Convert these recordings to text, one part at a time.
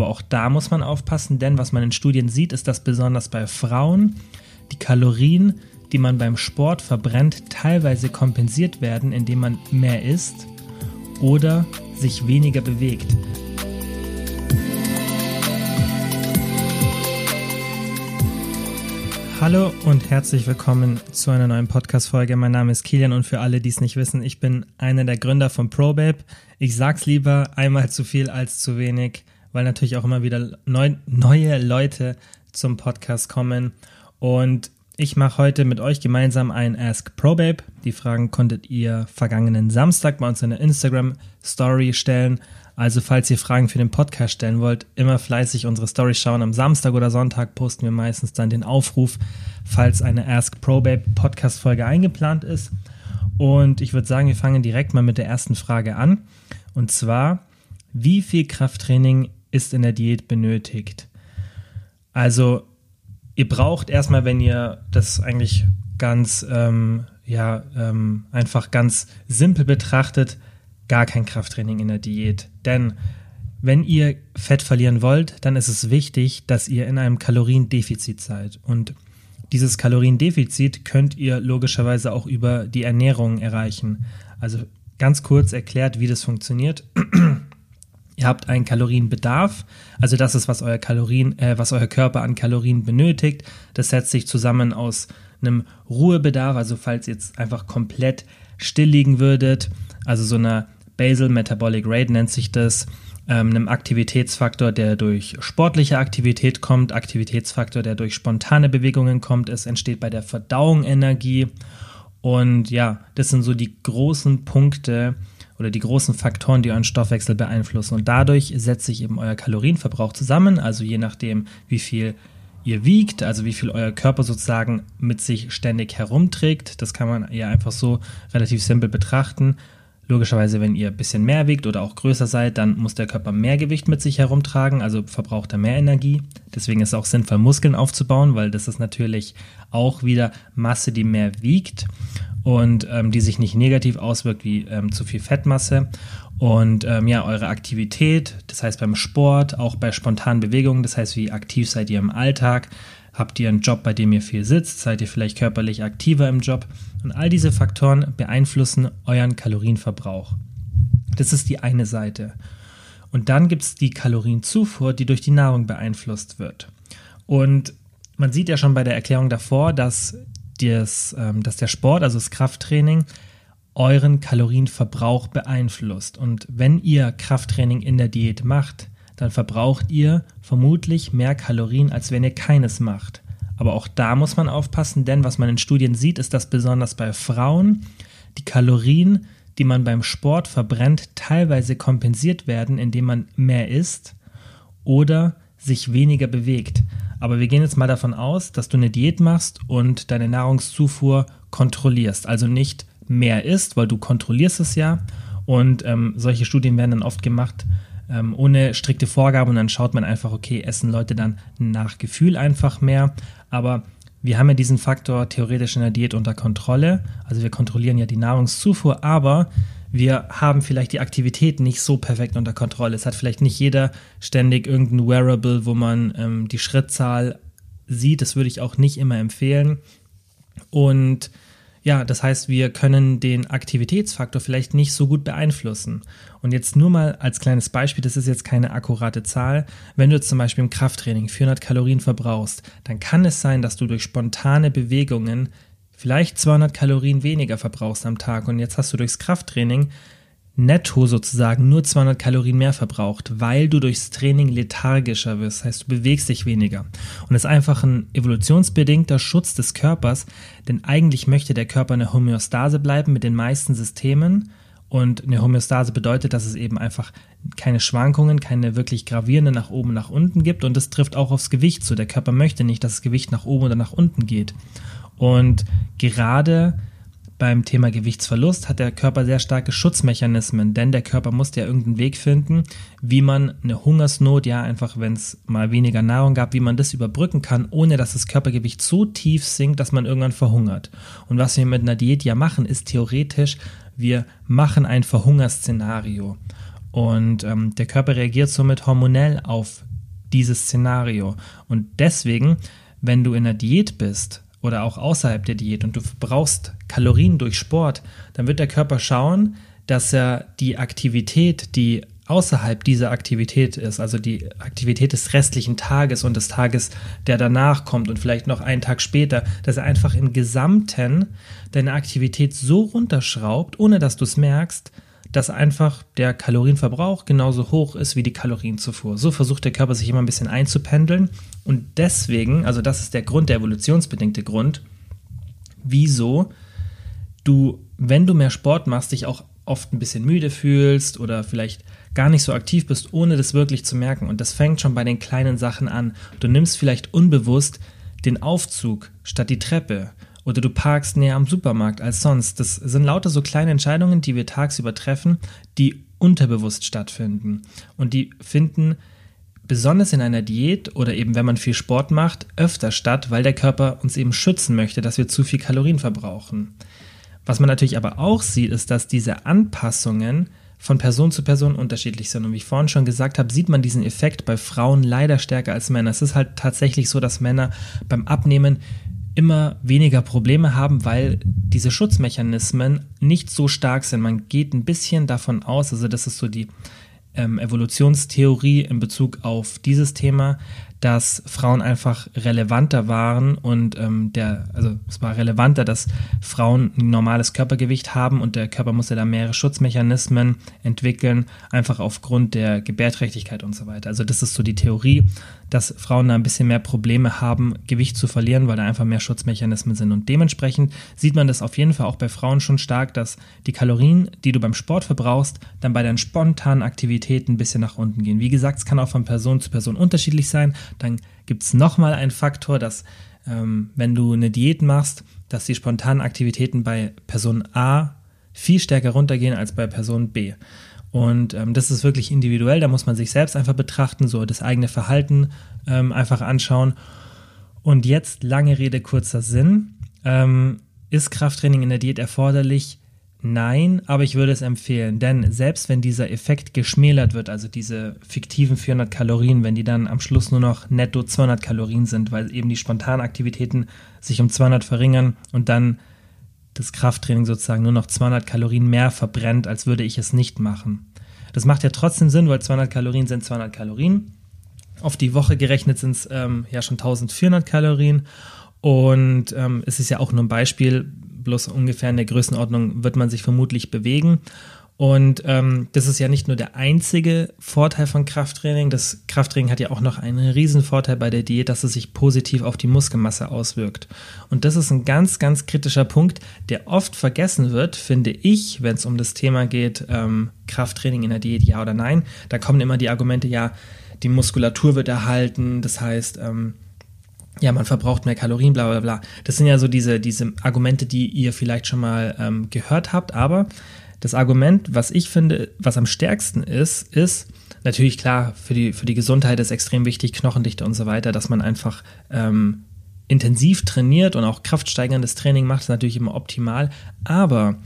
Aber auch da muss man aufpassen, denn was man in Studien sieht, ist, dass besonders bei Frauen die Kalorien, die man beim Sport verbrennt, teilweise kompensiert werden, indem man mehr isst oder sich weniger bewegt. Hallo und herzlich willkommen zu einer neuen Podcast-Folge. Mein Name ist Kilian und für alle, die es nicht wissen, ich bin einer der Gründer von ProBabe. Ich sag's lieber einmal zu viel als zu wenig, weil natürlich auch immer wieder neu, neue Leute zum Podcast kommen. Und ich mache heute mit euch gemeinsam ein Ask ProBabe. Die Fragen konntet ihr vergangenen Samstag bei uns in der Instagram Story stellen. Also falls ihr Fragen für den Podcast stellen wollt, immer fleißig unsere Story schauen. Am Samstag oder Sonntag posten wir meistens dann den Aufruf, falls eine Ask ProBabe Podcast Folge eingeplant ist. Und ich würde sagen, wir fangen direkt mal mit der ersten Frage an. Und zwar, wie viel Krafttraining ist in der Diät benötigt? Also, ihr braucht erstmal, wenn ihr das eigentlich ganz, ähm, ja, ähm, einfach ganz simpel betrachtet, gar kein Krafttraining in der Diät. Denn wenn ihr Fett verlieren wollt, dann ist es wichtig, dass ihr in einem Kaloriendefizit seid. Und dieses Kaloriendefizit könnt ihr logischerweise auch über die Ernährung erreichen. Also ganz kurz erklärt, wie das funktioniert. Ihr habt einen Kalorienbedarf, also das ist, was euer Kalorien, äh, was euer Körper an Kalorien benötigt. Das setzt sich zusammen aus einem Ruhebedarf, also falls ihr jetzt einfach komplett still liegen würdet, also so einer Basal Metabolic Rate nennt sich das, ähm, einem Aktivitätsfaktor, der durch sportliche Aktivität kommt, Aktivitätsfaktor, der durch spontane Bewegungen kommt. Es entsteht bei der Verdauung Energie. Und ja, das sind so die großen Punkte oder die großen Faktoren, die euren Stoffwechsel beeinflussen. Und dadurch setzt sich eben euer Kalorienverbrauch zusammen. Also je nachdem, wie viel ihr wiegt, also wie viel euer Körper sozusagen mit sich ständig herumträgt. Das kann man ja einfach so relativ simpel betrachten. Logischerweise, wenn ihr ein bisschen mehr wiegt oder auch größer seid, dann muss der Körper mehr Gewicht mit sich herumtragen, also verbraucht er mehr Energie. Deswegen ist es auch sinnvoll, Muskeln aufzubauen, weil das ist natürlich auch wieder Masse, die mehr wiegt und ähm, die sich nicht negativ auswirkt wie ähm, zu viel Fettmasse. Und ähm, ja, eure Aktivität, das heißt beim Sport, auch bei spontanen Bewegungen, das heißt, wie aktiv seid ihr im Alltag, Habt ihr einen Job, bei dem ihr viel sitzt? Seid ihr vielleicht körperlich aktiver im Job? Und all diese Faktoren beeinflussen euren Kalorienverbrauch. Das ist die eine Seite. Und dann gibt es die Kalorienzufuhr, die durch die Nahrung beeinflusst wird. Und man sieht ja schon bei der Erklärung davor, dass, das, ähm, dass der Sport, also das Krafttraining, euren Kalorienverbrauch beeinflusst. Und wenn ihr Krafttraining in der Diät macht, dann verbraucht ihr vermutlich mehr Kalorien, als wenn ihr keines macht. Aber auch da muss man aufpassen, denn was man in Studien sieht, ist, dass besonders bei Frauen die Kalorien, die man beim Sport verbrennt, teilweise kompensiert werden, indem man mehr isst oder sich weniger bewegt. Aber wir gehen jetzt mal davon aus, dass du eine Diät machst und deine Nahrungszufuhr kontrollierst. Also nicht mehr isst, weil du kontrollierst es ja. Und ähm, solche Studien werden dann oft gemacht, ähm, ohne strikte Vorgaben und dann schaut man einfach, okay, essen Leute dann nach Gefühl einfach mehr. Aber wir haben ja diesen Faktor theoretisch in der Diät unter Kontrolle. Also wir kontrollieren ja die Nahrungszufuhr, aber wir haben vielleicht die Aktivität nicht so perfekt unter Kontrolle. Es hat vielleicht nicht jeder ständig irgendein Wearable, wo man ähm, die Schrittzahl sieht. Das würde ich auch nicht immer empfehlen. Und ja, das heißt, wir können den Aktivitätsfaktor vielleicht nicht so gut beeinflussen. Und jetzt nur mal als kleines Beispiel, das ist jetzt keine akkurate Zahl. Wenn du zum Beispiel im Krafttraining 400 Kalorien verbrauchst, dann kann es sein, dass du durch spontane Bewegungen vielleicht 200 Kalorien weniger verbrauchst am Tag. Und jetzt hast du durchs Krafttraining netto sozusagen nur 200 Kalorien mehr verbraucht, weil du durchs Training lethargischer wirst. Das heißt, du bewegst dich weniger. Und das ist einfach ein evolutionsbedingter Schutz des Körpers, denn eigentlich möchte der Körper eine Homöostase bleiben mit den meisten Systemen. Und eine Homöostase bedeutet, dass es eben einfach keine Schwankungen, keine wirklich gravierenden nach oben, nach unten gibt. Und das trifft auch aufs Gewicht zu. Der Körper möchte nicht, dass das Gewicht nach oben oder nach unten geht. Und gerade beim Thema Gewichtsverlust hat der Körper sehr starke Schutzmechanismen, denn der Körper muss ja irgendeinen Weg finden, wie man eine Hungersnot, ja einfach wenn es mal weniger Nahrung gab, wie man das überbrücken kann, ohne dass das Körpergewicht so tief sinkt, dass man irgendwann verhungert. Und was wir mit einer Diät ja machen, ist theoretisch, wir machen ein Verhungerszenario. Und ähm, der Körper reagiert somit hormonell auf dieses Szenario. Und deswegen, wenn du in der Diät bist oder auch außerhalb der Diät und du brauchst Kalorien durch Sport, dann wird der Körper schauen, dass er die Aktivität, die außerhalb dieser Aktivität ist, also die Aktivität des restlichen Tages und des Tages, der danach kommt und vielleicht noch einen Tag später, dass er einfach im Gesamten deine Aktivität so runterschraubt, ohne dass du es merkst, dass einfach der Kalorienverbrauch genauso hoch ist wie die Kalorienzufuhr. So versucht der Körper sich immer ein bisschen einzupendeln und deswegen, also das ist der Grund, der evolutionsbedingte Grund, wieso du, wenn du mehr Sport machst, dich auch oft ein bisschen müde fühlst oder vielleicht gar nicht so aktiv bist, ohne das wirklich zu merken. Und das fängt schon bei den kleinen Sachen an. Du nimmst vielleicht unbewusst den Aufzug statt die Treppe oder du parkst näher am Supermarkt als sonst. Das sind lauter so kleine Entscheidungen, die wir tagsüber treffen, die unterbewusst stattfinden. Und die finden besonders in einer Diät oder eben wenn man viel Sport macht, öfter statt, weil der Körper uns eben schützen möchte, dass wir zu viel Kalorien verbrauchen. Was man natürlich aber auch sieht, ist, dass diese Anpassungen von Person zu Person unterschiedlich sind. Und wie ich vorhin schon gesagt habe, sieht man diesen Effekt bei Frauen leider stärker als Männer. Es ist halt tatsächlich so, dass Männer beim Abnehmen immer weniger Probleme haben, weil diese Schutzmechanismen nicht so stark sind. Man geht ein bisschen davon aus, also das ist so die ähm, Evolutionstheorie in Bezug auf dieses Thema, dass Frauen einfach relevanter waren und ähm, der, also es war relevanter, dass Frauen ein normales Körpergewicht haben und der Körper musste da mehrere Schutzmechanismen entwickeln, einfach aufgrund der Gebärträchtigkeit und so weiter. Also das ist so die Theorie, dass Frauen da ein bisschen mehr Probleme haben, Gewicht zu verlieren, weil da einfach mehr Schutzmechanismen sind. Und dementsprechend sieht man das auf jeden Fall auch bei Frauen schon stark, dass die Kalorien, die du beim Sport verbrauchst, dann bei deinen spontanen Aktivitäten ein bisschen nach unten gehen. Wie gesagt, es kann auch von Person zu Person unterschiedlich sein. Dann gibt es nochmal einen Faktor, dass ähm, wenn du eine Diät machst, dass die spontanen Aktivitäten bei Person A viel stärker runtergehen als bei Person B. Und ähm, das ist wirklich individuell, da muss man sich selbst einfach betrachten, so das eigene Verhalten ähm, einfach anschauen. Und jetzt lange Rede, kurzer Sinn. Ähm, ist Krafttraining in der Diät erforderlich? Nein, aber ich würde es empfehlen, denn selbst wenn dieser Effekt geschmälert wird, also diese fiktiven 400 Kalorien, wenn die dann am Schluss nur noch netto 200 Kalorien sind, weil eben die spontanen Aktivitäten sich um 200 verringern und dann das Krafttraining sozusagen nur noch 200 Kalorien mehr verbrennt, als würde ich es nicht machen. Das macht ja trotzdem Sinn, weil 200 Kalorien sind 200 Kalorien. Auf die Woche gerechnet sind es ähm, ja schon 1400 Kalorien. Und ähm, es ist ja auch nur ein Beispiel, bloß ungefähr in der Größenordnung wird man sich vermutlich bewegen. Und ähm, das ist ja nicht nur der einzige Vorteil von Krafttraining. Das Krafttraining hat ja auch noch einen riesen Vorteil bei der Diät, dass es sich positiv auf die Muskelmasse auswirkt. Und das ist ein ganz, ganz kritischer Punkt, der oft vergessen wird, finde ich, wenn es um das Thema geht, ähm, Krafttraining in der Diät, ja oder nein. Da kommen immer die Argumente, ja, die Muskulatur wird erhalten, das heißt, ähm, ja, man verbraucht mehr Kalorien, bla bla bla. Das sind ja so diese, diese Argumente, die ihr vielleicht schon mal ähm, gehört habt, aber das Argument, was ich finde, was am stärksten ist, ist natürlich klar, für die, für die Gesundheit ist extrem wichtig, Knochendichte und so weiter, dass man einfach ähm, intensiv trainiert und auch kraftsteigerndes Training macht, ist natürlich immer optimal. Aber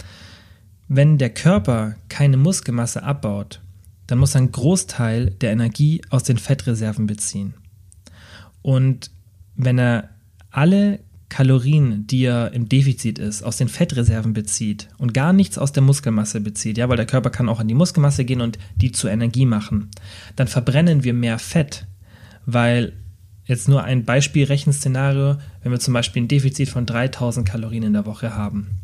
wenn der Körper keine Muskelmasse abbaut, dann muss er einen Großteil der Energie aus den Fettreserven beziehen. Und wenn er alle Kalorien, die er im Defizit ist, aus den Fettreserven bezieht und gar nichts aus der Muskelmasse bezieht, ja, weil der Körper kann auch an die Muskelmasse gehen und die zu Energie machen, dann verbrennen wir mehr Fett, weil jetzt nur ein Beispielrechenszenario, wenn wir zum Beispiel ein Defizit von 3000 Kalorien in der Woche haben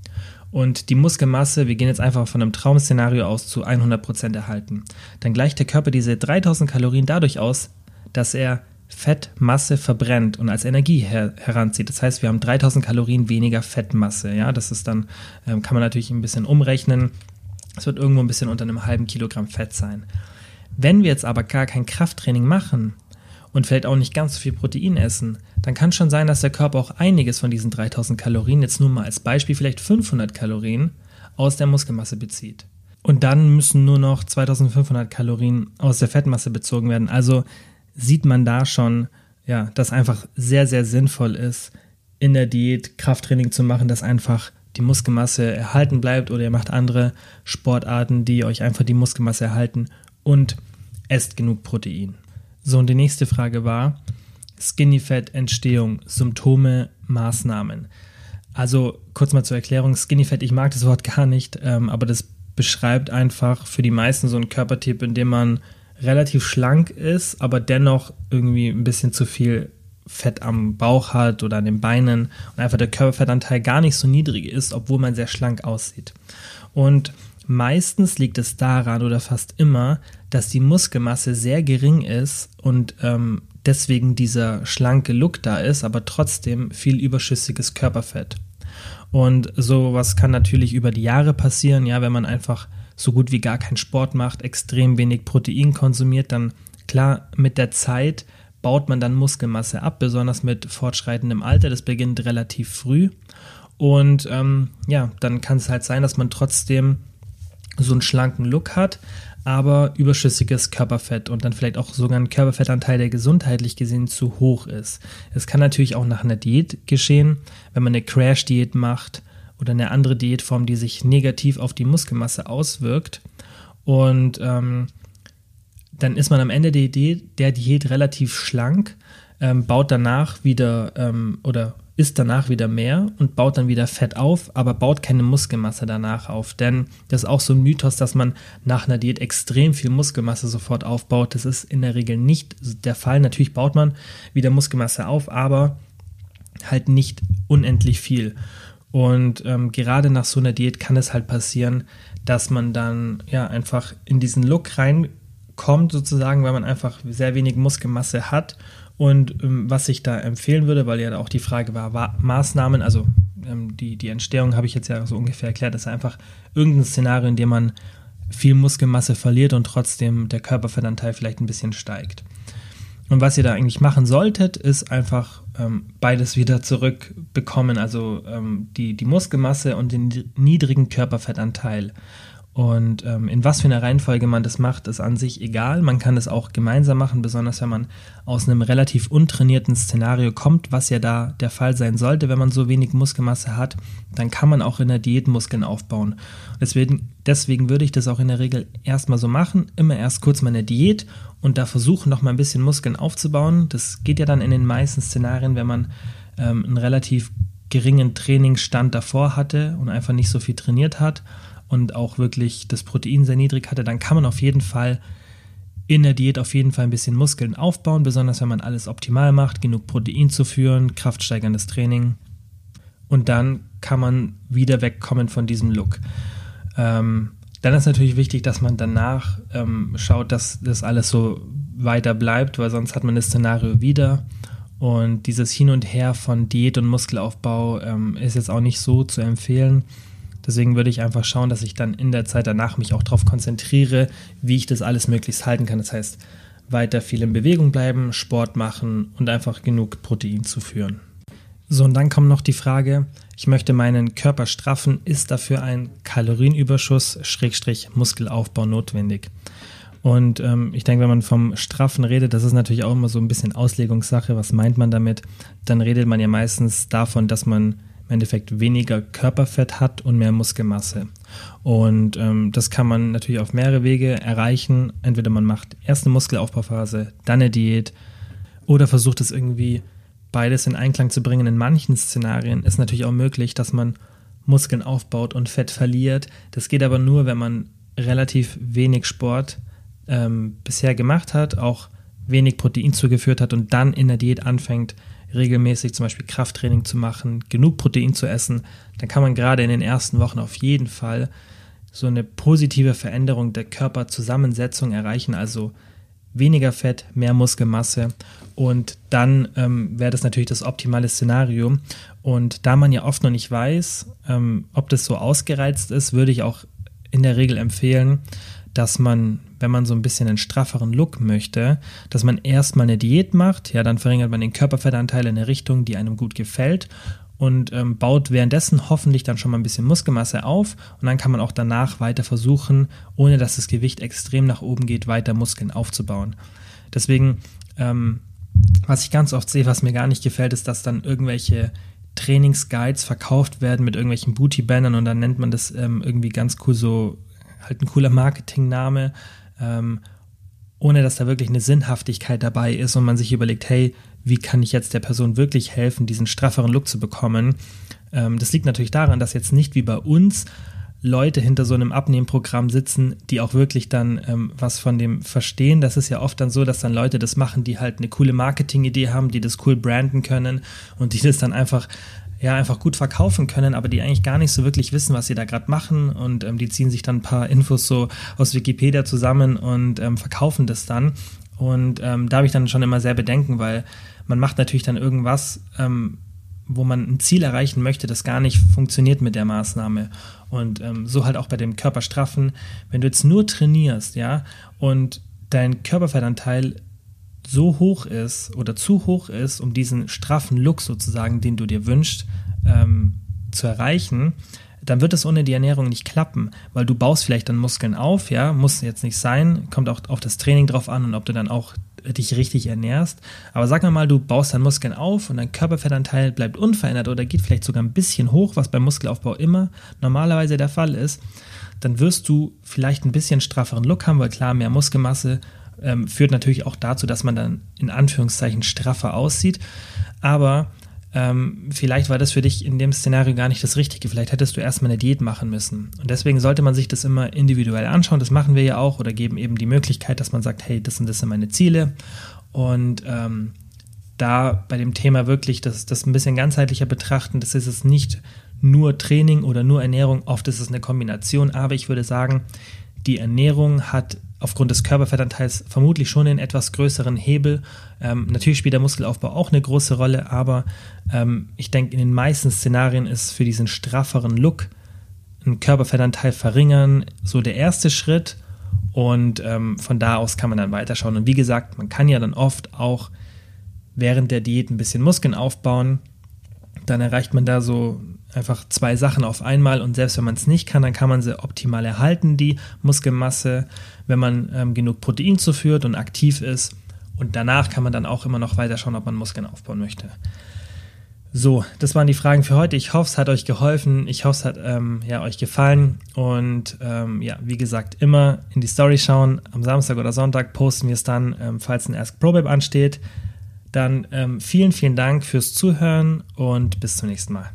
und die Muskelmasse, wir gehen jetzt einfach von einem Traumszenario aus, zu 100% erhalten, dann gleicht der Körper diese 3000 Kalorien dadurch aus, dass er Fettmasse verbrennt und als Energie her heranzieht. Das heißt, wir haben 3000 Kalorien weniger Fettmasse. Ja, das ist dann, ähm, kann man natürlich ein bisschen umrechnen. Es wird irgendwo ein bisschen unter einem halben Kilogramm Fett sein. Wenn wir jetzt aber gar kein Krafttraining machen und vielleicht auch nicht ganz so viel Protein essen, dann kann schon sein, dass der Körper auch einiges von diesen 3000 Kalorien, jetzt nur mal als Beispiel vielleicht 500 Kalorien, aus der Muskelmasse bezieht. Und dann müssen nur noch 2500 Kalorien aus der Fettmasse bezogen werden. Also sieht man da schon, ja, dass einfach sehr, sehr sinnvoll ist, in der Diät Krafttraining zu machen, dass einfach die Muskelmasse erhalten bleibt oder ihr macht andere Sportarten, die euch einfach die Muskelmasse erhalten und esst genug Protein. So, und die nächste Frage war Skinny Fat Entstehung, Symptome, Maßnahmen. Also kurz mal zur Erklärung, Skinny Fat, ich mag das Wort gar nicht, ähm, aber das beschreibt einfach für die meisten so einen Körpertyp, in dem man relativ schlank ist, aber dennoch irgendwie ein bisschen zu viel Fett am Bauch hat oder an den Beinen und einfach der Körperfettanteil gar nicht so niedrig ist, obwohl man sehr schlank aussieht. Und meistens liegt es daran oder fast immer, dass die Muskelmasse sehr gering ist und ähm, deswegen dieser schlanke Look da ist, aber trotzdem viel überschüssiges Körperfett. Und sowas kann natürlich über die Jahre passieren, ja, wenn man einfach so gut wie gar keinen Sport macht, extrem wenig Protein konsumiert, dann klar mit der Zeit baut man dann Muskelmasse ab, besonders mit fortschreitendem Alter. Das beginnt relativ früh. Und ähm, ja, dann kann es halt sein, dass man trotzdem so einen schlanken Look hat, aber überschüssiges Körperfett und dann vielleicht auch sogar ein Körperfettanteil, der gesundheitlich gesehen zu hoch ist. Es kann natürlich auch nach einer Diät geschehen, wenn man eine Crash-Diät macht oder eine andere Diätform, die sich negativ auf die Muskelmasse auswirkt. Und ähm, dann ist man am Ende der Diät, der Diät relativ schlank, ähm, baut danach wieder ähm, oder isst danach wieder mehr und baut dann wieder Fett auf, aber baut keine Muskelmasse danach auf. Denn das ist auch so ein Mythos, dass man nach einer Diät extrem viel Muskelmasse sofort aufbaut. Das ist in der Regel nicht der Fall. Natürlich baut man wieder Muskelmasse auf, aber halt nicht unendlich viel. Und ähm, gerade nach so einer Diät kann es halt passieren, dass man dann ja einfach in diesen Look reinkommt, sozusagen, weil man einfach sehr wenig Muskelmasse hat. Und ähm, was ich da empfehlen würde, weil ja auch die Frage war, war Maßnahmen, also ähm, die, die Entstehung habe ich jetzt ja so ungefähr erklärt, ist einfach irgendein Szenario, in dem man viel Muskelmasse verliert und trotzdem der Körperfettanteil vielleicht ein bisschen steigt. Und was ihr da eigentlich machen solltet, ist einfach ähm, beides wieder zurückbekommen, also ähm, die, die Muskelmasse und den niedrigen Körperfettanteil. Und ähm, in was für einer Reihenfolge man das macht, ist an sich egal. Man kann es auch gemeinsam machen, besonders wenn man aus einem relativ untrainierten Szenario kommt, was ja da der Fall sein sollte, wenn man so wenig Muskelmasse hat, dann kann man auch in der Diät Muskeln aufbauen. Deswegen, deswegen würde ich das auch in der Regel erstmal so machen, immer erst kurz mal eine Diät und da versuchen noch mal ein bisschen Muskeln aufzubauen. Das geht ja dann in den meisten Szenarien, wenn man ähm, einen relativ geringen Trainingsstand davor hatte und einfach nicht so viel trainiert hat und auch wirklich das Protein sehr niedrig hatte, dann kann man auf jeden Fall in der Diät auf jeden Fall ein bisschen Muskeln aufbauen, besonders wenn man alles optimal macht, genug Protein zu führen, kraftsteigerndes Training. Und dann kann man wieder wegkommen von diesem Look. Ähm, dann ist natürlich wichtig, dass man danach ähm, schaut, dass das alles so weiter bleibt, weil sonst hat man das Szenario wieder. Und dieses Hin und Her von Diät und Muskelaufbau ähm, ist jetzt auch nicht so zu empfehlen. Deswegen würde ich einfach schauen, dass ich dann in der Zeit danach mich auch darauf konzentriere, wie ich das alles möglichst halten kann. Das heißt, weiter viel in Bewegung bleiben, Sport machen und einfach genug Protein zu führen. So, und dann kommt noch die Frage, ich möchte meinen Körper straffen, ist dafür ein Kalorienüberschuss, Schrägstrich Muskelaufbau notwendig? Und ähm, ich denke, wenn man vom Straffen redet, das ist natürlich auch immer so ein bisschen Auslegungssache. Was meint man damit? Dann redet man ja meistens davon, dass man im Endeffekt weniger Körperfett hat und mehr Muskelmasse. Und ähm, das kann man natürlich auf mehrere Wege erreichen. Entweder man macht erst eine Muskelaufbauphase, dann eine Diät oder versucht es irgendwie beides in Einklang zu bringen. In manchen Szenarien ist natürlich auch möglich, dass man Muskeln aufbaut und Fett verliert. Das geht aber nur, wenn man relativ wenig Sport ähm, bisher gemacht hat, auch wenig Protein zugeführt hat und dann in der Diät anfängt, regelmäßig zum Beispiel Krafttraining zu machen, genug Protein zu essen, dann kann man gerade in den ersten Wochen auf jeden Fall so eine positive Veränderung der Körperzusammensetzung erreichen, also weniger Fett, mehr Muskelmasse und dann ähm, wäre das natürlich das optimale Szenario. Und da man ja oft noch nicht weiß, ähm, ob das so ausgereizt ist, würde ich auch in der Regel empfehlen, dass man, wenn man so ein bisschen einen strafferen Look möchte, dass man erstmal eine Diät macht, ja, dann verringert man den Körperfettanteil in eine Richtung, die einem gut gefällt und ähm, baut währenddessen hoffentlich dann schon mal ein bisschen Muskelmasse auf und dann kann man auch danach weiter versuchen, ohne dass das Gewicht extrem nach oben geht, weiter Muskeln aufzubauen. Deswegen, ähm, was ich ganz oft sehe, was mir gar nicht gefällt, ist, dass dann irgendwelche Trainingsguides verkauft werden mit irgendwelchen Booty-Bannern und dann nennt man das ähm, irgendwie ganz cool so halt ein cooler Marketingname. Ähm, ohne dass da wirklich eine Sinnhaftigkeit dabei ist und man sich überlegt, hey, wie kann ich jetzt der Person wirklich helfen, diesen strafferen Look zu bekommen. Ähm, das liegt natürlich daran, dass jetzt nicht wie bei uns Leute hinter so einem Abnehmprogramm sitzen, die auch wirklich dann ähm, was von dem verstehen. Das ist ja oft dann so, dass dann Leute das machen, die halt eine coole Marketingidee haben, die das cool branden können und die das dann einfach ja einfach gut verkaufen können, aber die eigentlich gar nicht so wirklich wissen, was sie da gerade machen und ähm, die ziehen sich dann ein paar Infos so aus Wikipedia zusammen und ähm, verkaufen das dann. Und ähm, da habe ich dann schon immer sehr Bedenken, weil man macht natürlich dann irgendwas, ähm, wo man ein Ziel erreichen möchte, das gar nicht funktioniert mit der Maßnahme. Und ähm, so halt auch bei dem Körperstraffen. Wenn du jetzt nur trainierst, ja, und dein Körperfettanteil so hoch ist oder zu hoch ist, um diesen straffen Look sozusagen, den du dir wünschst, ähm, zu erreichen, dann wird es ohne die Ernährung nicht klappen, weil du baust vielleicht dann Muskeln auf, ja, muss jetzt nicht sein, kommt auch auf das Training drauf an und ob du dann auch dich richtig ernährst. Aber sag mal, du baust deinen Muskeln auf und dein Körperfettanteil bleibt unverändert oder geht vielleicht sogar ein bisschen hoch, was beim Muskelaufbau immer normalerweise der Fall ist, dann wirst du vielleicht ein bisschen strafferen Look haben, weil klar, mehr Muskelmasse ähm, führt natürlich auch dazu, dass man dann in Anführungszeichen straffer aussieht. Aber ähm, vielleicht war das für dich in dem Szenario gar nicht das Richtige. Vielleicht hättest du erstmal eine Diät machen müssen. Und deswegen sollte man sich das immer individuell anschauen. Das machen wir ja auch oder geben eben die Möglichkeit, dass man sagt, hey, das sind das sind meine Ziele. Und ähm, da bei dem Thema wirklich das, das ein bisschen ganzheitlicher betrachten, das ist es nicht nur Training oder nur Ernährung, oft ist es eine Kombination, aber ich würde sagen, die Ernährung hat aufgrund des Körperfettanteils vermutlich schon einen etwas größeren Hebel. Ähm, natürlich spielt der Muskelaufbau auch eine große Rolle, aber ähm, ich denke, in den meisten Szenarien ist für diesen strafferen Look ein Körperfettanteil verringern so der erste Schritt und ähm, von da aus kann man dann weiterschauen. Und wie gesagt, man kann ja dann oft auch während der Diät ein bisschen Muskeln aufbauen. Dann erreicht man da so einfach zwei Sachen auf einmal und selbst wenn man es nicht kann, dann kann man sie optimal erhalten, die Muskelmasse, wenn man ähm, genug Protein zuführt und aktiv ist. Und danach kann man dann auch immer noch weiter schauen, ob man Muskeln aufbauen möchte. So, das waren die Fragen für heute. Ich hoffe, es hat euch geholfen. Ich hoffe, es hat ähm, ja, euch gefallen. Und ähm, ja, wie gesagt, immer in die Story schauen. Am Samstag oder Sonntag posten wir es dann, ähm, falls ein Ask ProBab ansteht. Dann ähm, vielen, vielen Dank fürs Zuhören und bis zum nächsten Mal.